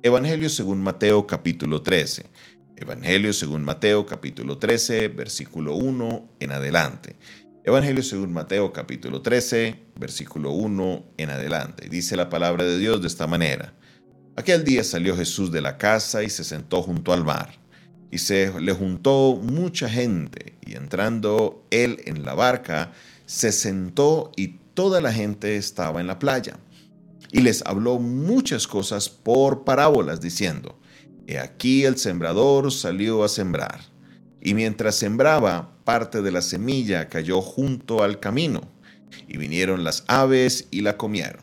Evangelio según Mateo capítulo 13. Evangelio según Mateo capítulo 13, versículo 1 en adelante. Evangelio según Mateo capítulo 13, versículo 1 en adelante. Dice la palabra de Dios de esta manera. Aquel día salió Jesús de la casa y se sentó junto al mar. Y se le juntó mucha gente, y entrando él en la barca, se sentó y toda la gente estaba en la playa. Y les habló muchas cosas por parábolas, diciendo, He aquí el sembrador salió a sembrar. Y mientras sembraba, parte de la semilla cayó junto al camino, y vinieron las aves y la comieron.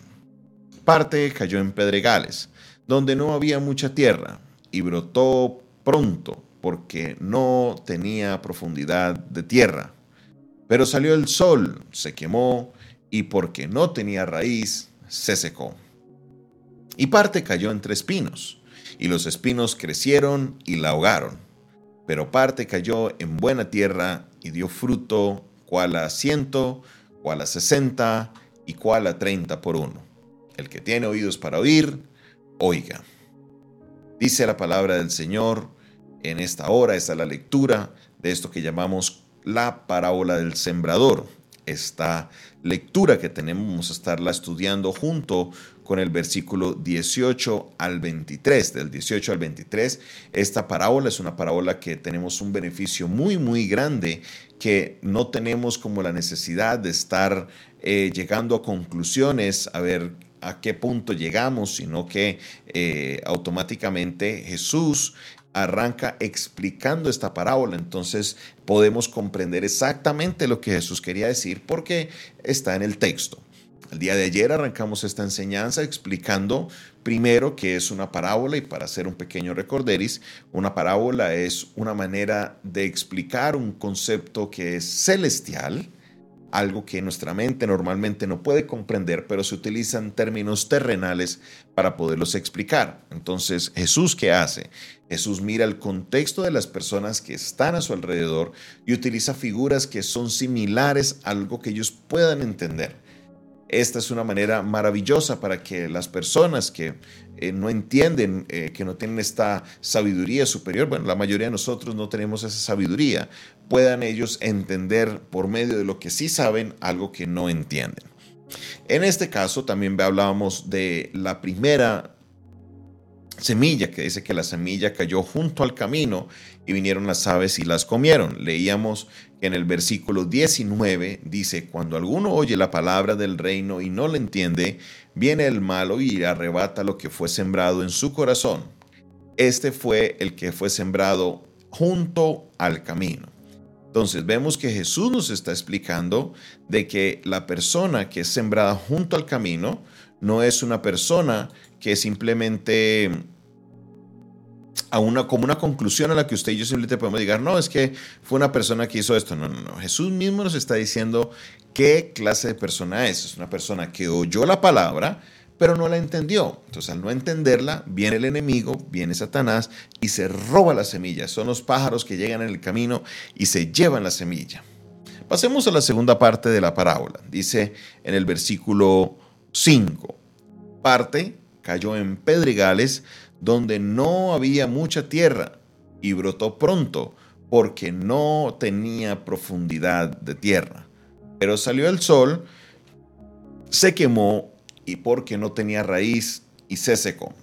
Parte cayó en pedregales, donde no había mucha tierra, y brotó pronto, porque no tenía profundidad de tierra. Pero salió el sol, se quemó, y porque no tenía raíz, se secó. Y parte cayó entre espinos, y los espinos crecieron y la ahogaron. Pero parte cayó en buena tierra y dio fruto, cual a ciento, cual a sesenta y cual a treinta por uno. El que tiene oídos para oír, oiga. Dice la palabra del Señor en esta hora, está la lectura de esto que llamamos la parábola del sembrador. Esta lectura que tenemos a estarla estudiando junto con el versículo 18 al 23. Del 18 al 23, esta parábola es una parábola que tenemos un beneficio muy, muy grande que no tenemos como la necesidad de estar eh, llegando a conclusiones, a ver a qué punto llegamos, sino que eh, automáticamente Jesús arranca explicando esta parábola. Entonces podemos comprender exactamente lo que Jesús quería decir porque está en el texto. El día de ayer arrancamos esta enseñanza explicando primero qué es una parábola y para hacer un pequeño recorderis, una parábola es una manera de explicar un concepto que es celestial, algo que nuestra mente normalmente no puede comprender, pero se utilizan términos terrenales para poderlos explicar. Entonces, Jesús, ¿qué hace? Jesús mira el contexto de las personas que están a su alrededor y utiliza figuras que son similares a algo que ellos puedan entender. Esta es una manera maravillosa para que las personas que eh, no entienden, eh, que no tienen esta sabiduría superior, bueno, la mayoría de nosotros no tenemos esa sabiduría, puedan ellos entender por medio de lo que sí saben algo que no entienden. En este caso también hablábamos de la primera semilla, que dice que la semilla cayó junto al camino y vinieron las aves y las comieron. Leíamos que en el versículo 19 dice, cuando alguno oye la palabra del reino y no la entiende, viene el malo y arrebata lo que fue sembrado en su corazón. Este fue el que fue sembrado junto al camino. Entonces vemos que Jesús nos está explicando de que la persona que es sembrada junto al camino no es una persona que simplemente a una, como una conclusión a la que usted y yo simplemente podemos llegar, no, es que fue una persona que hizo esto. No, no, no. Jesús mismo nos está diciendo qué clase de persona es. Es una persona que oyó la palabra, pero no la entendió. Entonces, al no entenderla, viene el enemigo, viene Satanás y se roba la semilla. Son los pájaros que llegan en el camino y se llevan la semilla. Pasemos a la segunda parte de la parábola. Dice en el versículo 5, parte cayó en pedregales donde no había mucha tierra y brotó pronto porque no tenía profundidad de tierra. Pero salió el sol, se quemó y porque no tenía raíz y se secó.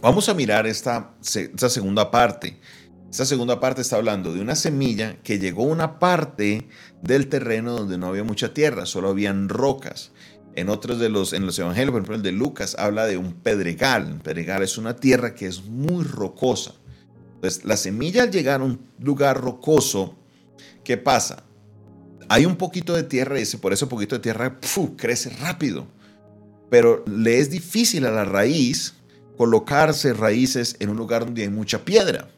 Vamos a mirar esta, esta segunda parte. Esta segunda parte está hablando de una semilla que llegó a una parte del terreno donde no había mucha tierra, solo habían rocas. En otros de los, en los evangelios, por ejemplo, el de Lucas habla de un pedregal. Un pedregal es una tierra que es muy rocosa. Entonces, la semilla al llegar a un lugar rocoso, ¿qué pasa? Hay un poquito de tierra y por ese poquito de tierra crece rápido. Pero le es difícil a la raíz colocarse raíces en un lugar donde hay mucha piedra.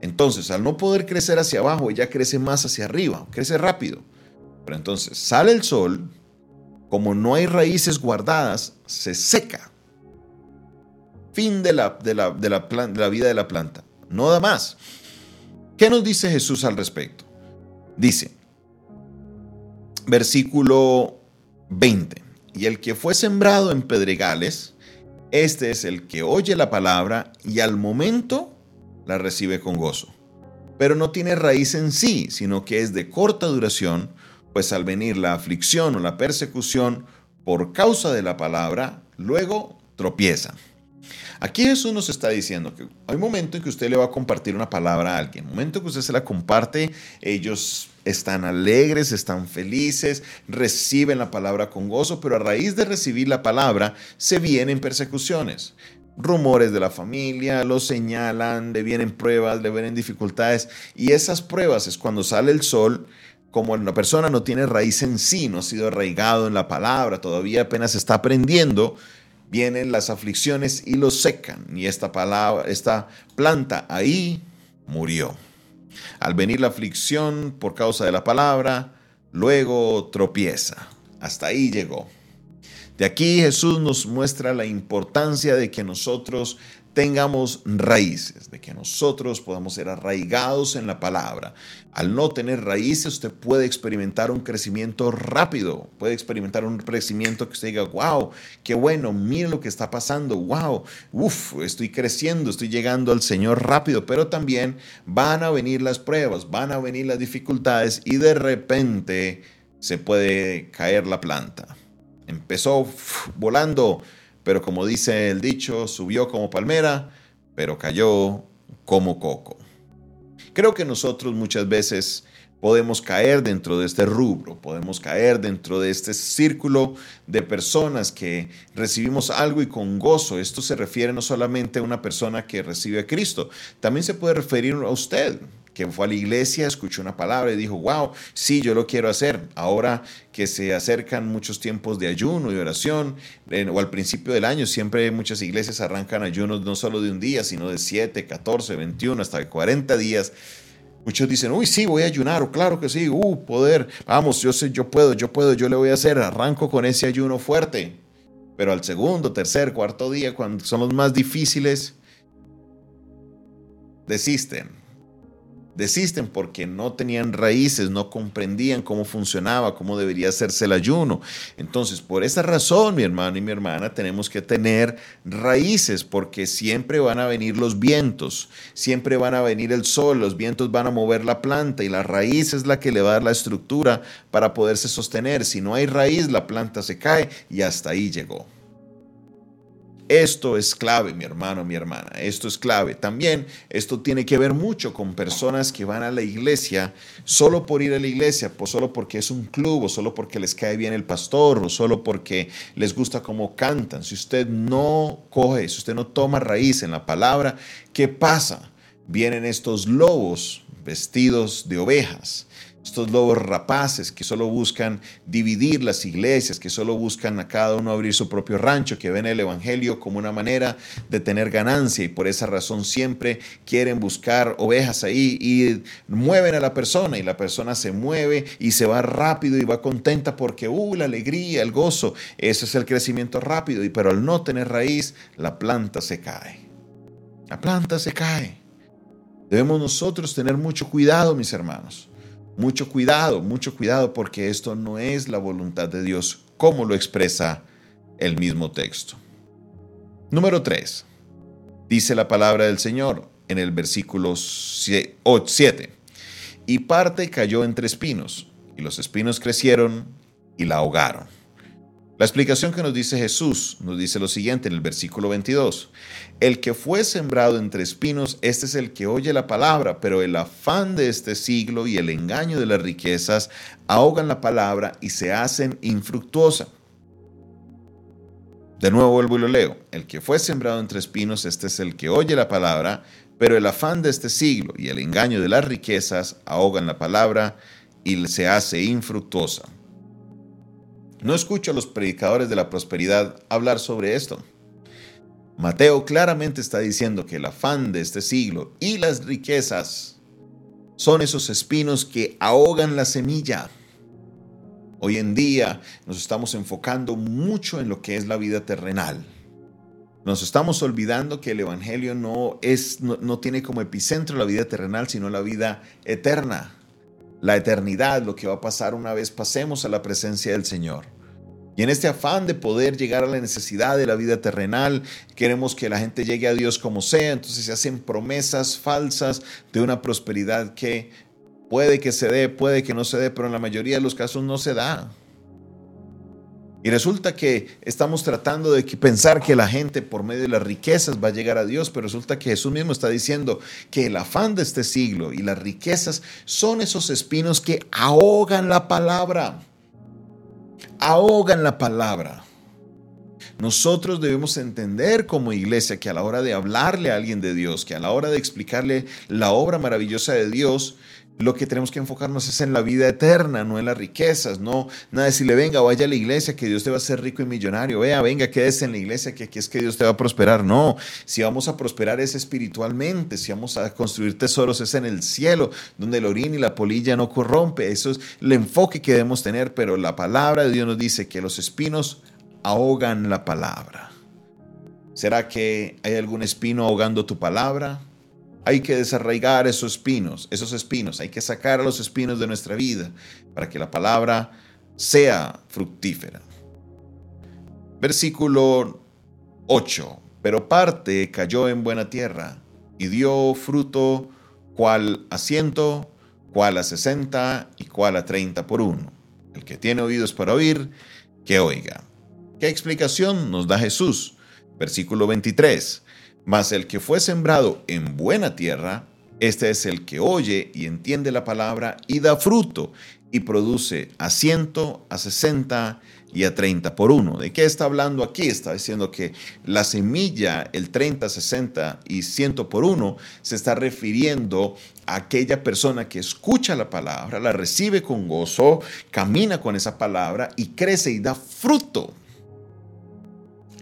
Entonces, al no poder crecer hacia abajo, ella crece más hacia arriba, crece rápido. Pero entonces sale el sol, como no hay raíces guardadas, se seca. Fin de la, de la, de la, de la vida de la planta. No da más. ¿Qué nos dice Jesús al respecto? Dice, versículo 20, y el que fue sembrado en pedregales, Este es el que oye la palabra y al momento la recibe con gozo. Pero no tiene raíz en sí, sino que es de corta duración, pues al venir la aflicción o la persecución por causa de la palabra, luego tropieza. Aquí Jesús nos está diciendo que hay un momento en que usted le va a compartir una palabra a alguien, momento en que usted se la comparte, ellos están alegres, están felices, reciben la palabra con gozo, pero a raíz de recibir la palabra se vienen persecuciones. Rumores de la familia, lo señalan, le vienen pruebas, le vienen dificultades y esas pruebas es cuando sale el sol como una persona no tiene raíz en sí, no ha sido arraigado en la palabra, todavía apenas está aprendiendo, vienen las aflicciones y lo secan. Y esta palabra, esta planta ahí murió. Al venir la aflicción por causa de la palabra, luego tropieza. Hasta ahí llegó. De aquí Jesús nos muestra la importancia de que nosotros tengamos raíces, de que nosotros podamos ser arraigados en la palabra. Al no tener raíces, usted puede experimentar un crecimiento rápido, puede experimentar un crecimiento que usted diga, wow, qué bueno, mire lo que está pasando, wow, uff, estoy creciendo, estoy llegando al Señor rápido, pero también van a venir las pruebas, van a venir las dificultades y de repente se puede caer la planta. Empezó volando pero como dice el dicho, subió como palmera, pero cayó como coco. Creo que nosotros muchas veces podemos caer dentro de este rubro, podemos caer dentro de este círculo de personas que recibimos algo y con gozo. Esto se refiere no solamente a una persona que recibe a Cristo, también se puede referir a usted que fue a la iglesia, escuchó una palabra y dijo, wow, sí, yo lo quiero hacer. Ahora que se acercan muchos tiempos de ayuno y oración, o al principio del año, siempre muchas iglesias arrancan ayunos no solo de un día, sino de 7, 14, 21, hasta 40 días. Muchos dicen, uy, sí, voy a ayunar, o claro que sí, uh, poder, vamos, yo sé, yo puedo, yo puedo, yo le voy a hacer, arranco con ese ayuno fuerte. Pero al segundo, tercer, cuarto día, cuando son los más difíciles, desisten Desisten porque no tenían raíces, no comprendían cómo funcionaba, cómo debería hacerse el ayuno. Entonces, por esa razón, mi hermano y mi hermana, tenemos que tener raíces porque siempre van a venir los vientos, siempre van a venir el sol, los vientos van a mover la planta y la raíz es la que le va a dar la estructura para poderse sostener. Si no hay raíz, la planta se cae y hasta ahí llegó. Esto es clave, mi hermano, mi hermana. Esto es clave. También esto tiene que ver mucho con personas que van a la iglesia solo por ir a la iglesia, pues solo porque es un club, o solo porque les cae bien el pastor, o solo porque les gusta cómo cantan. Si usted no coge, si usted no toma raíz en la palabra, ¿qué pasa? Vienen estos lobos vestidos de ovejas estos lobos rapaces que solo buscan dividir las iglesias, que solo buscan a cada uno abrir su propio rancho, que ven el Evangelio como una manera de tener ganancia y por esa razón siempre quieren buscar ovejas ahí y mueven a la persona y la persona se mueve y se va rápido y va contenta porque, uh, la alegría, el gozo, ese es el crecimiento rápido, y pero al no tener raíz, la planta se cae. La planta se cae. Debemos nosotros tener mucho cuidado, mis hermanos mucho cuidado, mucho cuidado porque esto no es la voluntad de Dios como lo expresa el mismo texto. Número 3. Dice la palabra del Señor en el versículo 7. Y parte cayó entre espinos, y los espinos crecieron y la ahogaron. La explicación que nos dice Jesús nos dice lo siguiente en el versículo 22. El que fue sembrado entre espinos, este es el que oye la palabra, pero el afán de este siglo y el engaño de las riquezas ahogan la palabra y se hacen infructuosa. De nuevo vuelvo y lo leo. El que fue sembrado entre espinos, este es el que oye la palabra, pero el afán de este siglo y el engaño de las riquezas ahogan la palabra y se hace infructuosa. No escucho a los predicadores de la prosperidad hablar sobre esto. Mateo claramente está diciendo que el afán de este siglo y las riquezas son esos espinos que ahogan la semilla. Hoy en día nos estamos enfocando mucho en lo que es la vida terrenal. Nos estamos olvidando que el Evangelio no, es, no, no tiene como epicentro la vida terrenal, sino la vida eterna la eternidad, lo que va a pasar una vez pasemos a la presencia del Señor. Y en este afán de poder llegar a la necesidad de la vida terrenal, queremos que la gente llegue a Dios como sea, entonces se hacen promesas falsas de una prosperidad que puede que se dé, puede que no se dé, pero en la mayoría de los casos no se da. Y resulta que estamos tratando de pensar que la gente por medio de las riquezas va a llegar a Dios, pero resulta que Jesús mismo está diciendo que el afán de este siglo y las riquezas son esos espinos que ahogan la palabra ahogan la palabra. Nosotros debemos entender como iglesia que a la hora de hablarle a alguien de Dios, que a la hora de explicarle la obra maravillosa de Dios, lo que tenemos que enfocarnos es en la vida eterna, no en las riquezas, no nada de decirle, venga, vaya a la iglesia, que Dios te va a hacer rico y millonario, vea, venga, quédese en la iglesia, que aquí es que Dios te va a prosperar. No, si vamos a prosperar es espiritualmente, si vamos a construir tesoros es en el cielo, donde el orín y la polilla no corrompe. Eso es el enfoque que debemos tener, pero la palabra de Dios nos dice que los espinos ahogan la palabra. ¿Será que hay algún espino ahogando tu palabra? Hay que desarraigar esos espinos, esos espinos, hay que sacar a los espinos de nuestra vida para que la palabra sea fructífera. Versículo 8. Pero parte cayó en buena tierra y dio fruto cual a ciento, cual a sesenta y cual a treinta por uno. El que tiene oídos para oír, que oiga. ¿Qué explicación nos da Jesús? Versículo 23. Mas el que fue sembrado en buena tierra, este es el que oye y entiende la palabra y da fruto y produce a ciento, a sesenta y a treinta por uno. ¿De qué está hablando aquí? Está diciendo que la semilla, el 30, 60 y ciento por uno, se está refiriendo a aquella persona que escucha la palabra, la recibe con gozo, camina con esa palabra y crece y da fruto.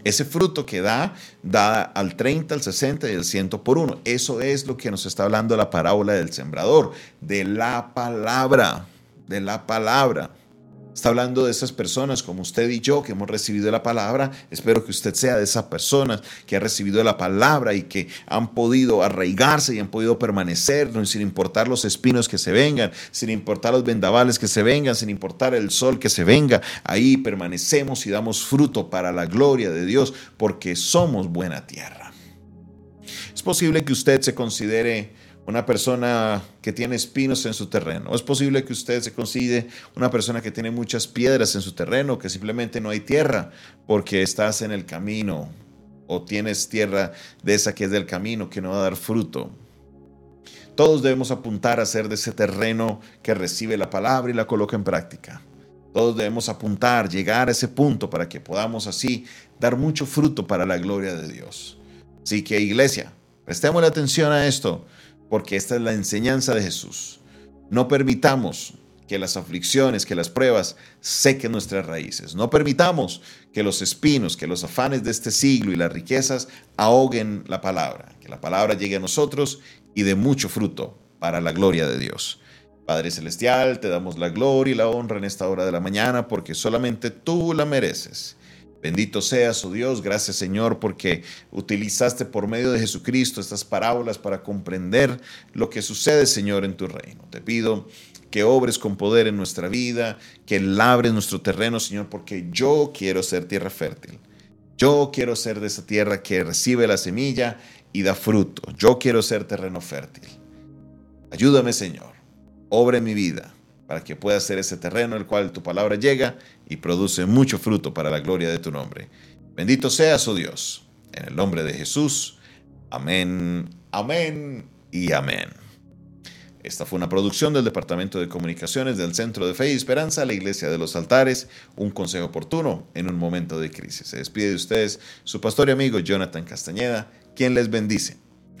Ese fruto que da, da al 30, al 60 y al 100 por uno. Eso es lo que nos está hablando la parábola del sembrador, de la palabra, de la palabra. Está hablando de esas personas como usted y yo que hemos recibido la palabra. Espero que usted sea de esas personas que ha recibido la palabra y que han podido arraigarse y han podido permanecer sin importar los espinos que se vengan, sin importar los vendavales que se vengan, sin importar el sol que se venga. Ahí permanecemos y damos fruto para la gloria de Dios porque somos buena tierra. Es posible que usted se considere una persona que tiene espinos en su terreno. es posible que usted se considere una persona que tiene muchas piedras en su terreno, que simplemente no hay tierra porque estás en el camino o tienes tierra de esa que es del camino que no va a dar fruto. Todos debemos apuntar a ser de ese terreno que recibe la palabra y la coloca en práctica. Todos debemos apuntar, llegar a ese punto para que podamos así dar mucho fruto para la gloria de Dios. Así que iglesia, prestemos atención a esto porque esta es la enseñanza de Jesús. No permitamos que las aflicciones, que las pruebas sequen nuestras raíces. No permitamos que los espinos, que los afanes de este siglo y las riquezas ahoguen la palabra. Que la palabra llegue a nosotros y dé mucho fruto para la gloria de Dios. Padre Celestial, te damos la gloria y la honra en esta hora de la mañana porque solamente tú la mereces. Bendito seas, oh Dios, gracias Señor, porque utilizaste por medio de Jesucristo estas parábolas para comprender lo que sucede, Señor, en tu reino. Te pido que obres con poder en nuestra vida, que labres nuestro terreno, Señor, porque yo quiero ser tierra fértil. Yo quiero ser de esa tierra que recibe la semilla y da fruto. Yo quiero ser terreno fértil. Ayúdame, Señor. Obre mi vida para que pueda ser ese terreno el cual tu palabra llega y produce mucho fruto para la gloria de tu nombre. Bendito seas, oh Dios, en el nombre de Jesús. Amén, amén y amén. Esta fue una producción del Departamento de Comunicaciones del Centro de Fe y Esperanza, la Iglesia de los Altares, un consejo oportuno en un momento de crisis. Se despide de ustedes su pastor y amigo Jonathan Castañeda, quien les bendice.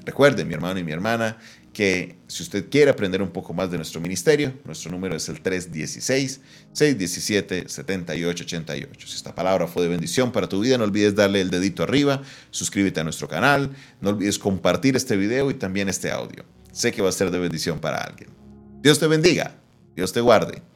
Recuerden, mi hermano y mi hermana, que si usted quiere aprender un poco más de nuestro ministerio, nuestro número es el 316-617-7888. Si esta palabra fue de bendición para tu vida, no olvides darle el dedito arriba, suscríbete a nuestro canal, no olvides compartir este video y también este audio. Sé que va a ser de bendición para alguien. Dios te bendiga, Dios te guarde.